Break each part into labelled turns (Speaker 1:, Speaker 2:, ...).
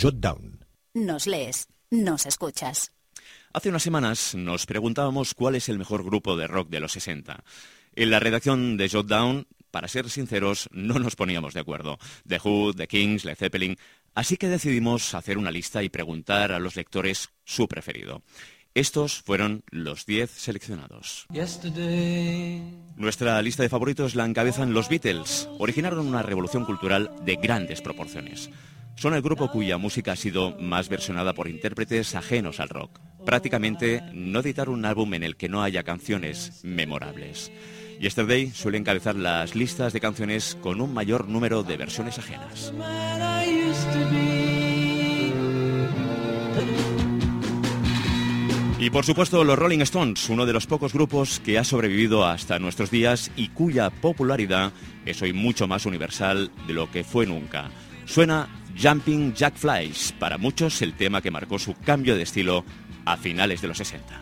Speaker 1: Jotdown.
Speaker 2: Nos lees, nos escuchas.
Speaker 3: Hace unas semanas nos preguntábamos cuál es el mejor grupo de rock de los 60. En la redacción de Jotdown, para ser sinceros, no nos poníamos de acuerdo. The Who, The Kings, Led Zeppelin. Así que decidimos hacer una lista y preguntar a los lectores su preferido. Estos fueron los 10 seleccionados. Nuestra lista de favoritos la encabezan los Beatles. Originaron una revolución cultural de grandes proporciones. Son el grupo cuya música ha sido más versionada por intérpretes ajenos al rock. Prácticamente no editaron un álbum en el que no haya canciones memorables. Yesterday suele encabezar las listas de canciones con un mayor número de versiones ajenas. Y por supuesto los Rolling Stones, uno de los pocos grupos que ha sobrevivido hasta nuestros días y cuya popularidad es hoy mucho más universal de lo que fue nunca. Suena Jumping Jack Flies, para muchos el tema que marcó su cambio de estilo a finales de los 60.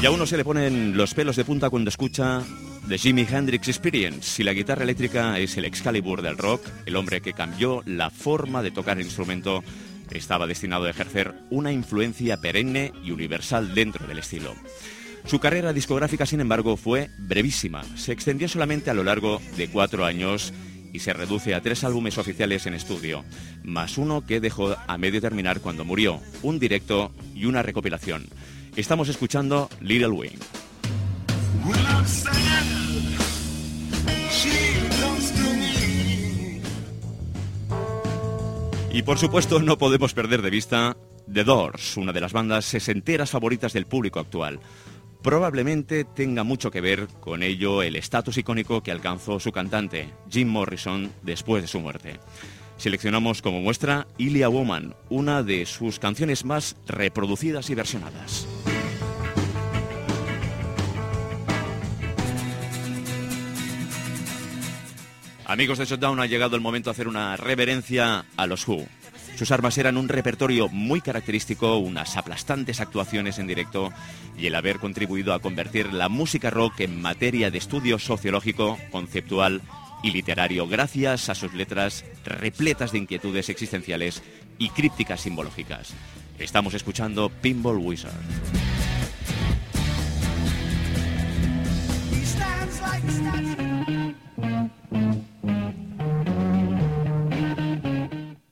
Speaker 3: Y a uno se le ponen los pelos de punta cuando escucha The Jimi Hendrix Experience. Si la guitarra eléctrica es el Excalibur del rock, el hombre que cambió la forma de tocar el instrumento estaba destinado a ejercer una influencia perenne y universal dentro del estilo. Su carrera discográfica, sin embargo, fue brevísima. Se extendió solamente a lo largo de cuatro años y se reduce a tres álbumes oficiales en estudio, más uno que dejó a medio terminar cuando murió, un directo y una recopilación. Estamos escuchando Little Wing. Y por supuesto no podemos perder de vista The Doors, una de las bandas sesenteras favoritas del público actual. Probablemente tenga mucho que ver con ello el estatus icónico que alcanzó su cantante, Jim Morrison, después de su muerte. Seleccionamos como muestra Ilia Woman, una de sus canciones más reproducidas y versionadas. Amigos de Shutdown, ha llegado el momento de hacer una reverencia a los Who. Sus armas eran un repertorio muy característico, unas aplastantes actuaciones en directo y el haber contribuido a convertir la música rock en materia de estudio sociológico, conceptual y literario gracias a sus letras repletas de inquietudes existenciales y crípticas simbológicas. Estamos escuchando Pinball Wizard.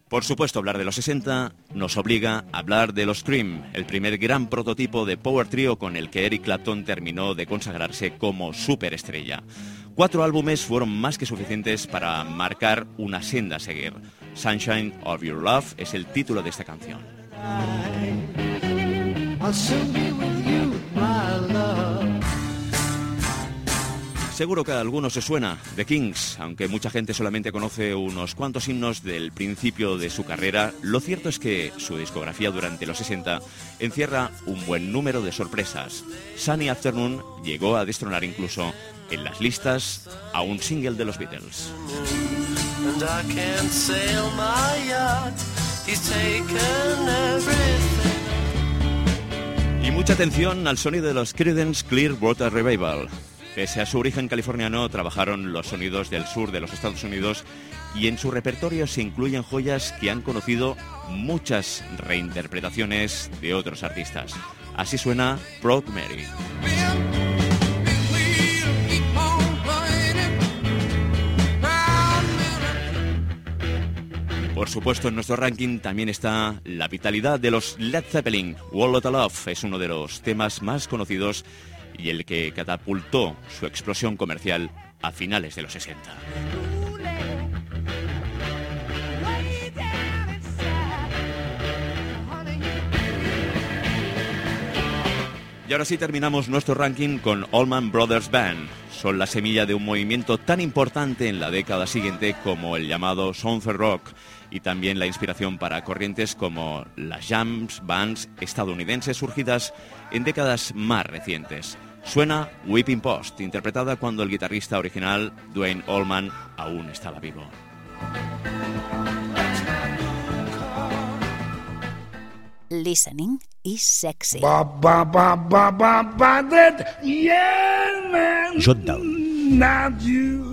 Speaker 3: Por supuesto, hablar de los 60 nos obliga a hablar de los Cream, el primer gran prototipo de power trio con el que Eric Clapton terminó de consagrarse como superestrella. Cuatro álbumes fueron más que suficientes para marcar una senda a seguir. Sunshine of Your Love es el título de esta canción. Seguro que a algunos se suena The Kings, aunque mucha gente solamente conoce unos cuantos himnos del principio de su carrera, lo cierto es que su discografía durante los 60 encierra un buen número de sorpresas. Sunny Afternoon llegó a destronar incluso en las listas a un single de los Beatles. Y mucha atención al sonido de los Creedence Clearwater Revival. Pese a su origen californiano, trabajaron los sonidos del sur de los Estados Unidos y en su repertorio se incluyen joyas que han conocido muchas reinterpretaciones de otros artistas. Así suena Proud Mary. Por supuesto, en nuestro ranking también está la vitalidad de los Led Zeppelin. Wall of Love es uno de los temas más conocidos y el que catapultó su explosión comercial a finales de los 60. Y ahora sí terminamos nuestro ranking con Allman Brothers Band. Son la semilla de un movimiento tan importante en la década siguiente como el llamado Southern Rock y también la inspiración para corrientes como las jams bands estadounidenses surgidas en décadas más recientes. Suena Whipping Post, interpretada cuando el guitarrista original, Dwayne Allman, aún estaba vivo.
Speaker 2: Listening is sexy.
Speaker 1: Jotdown.
Speaker 2: now you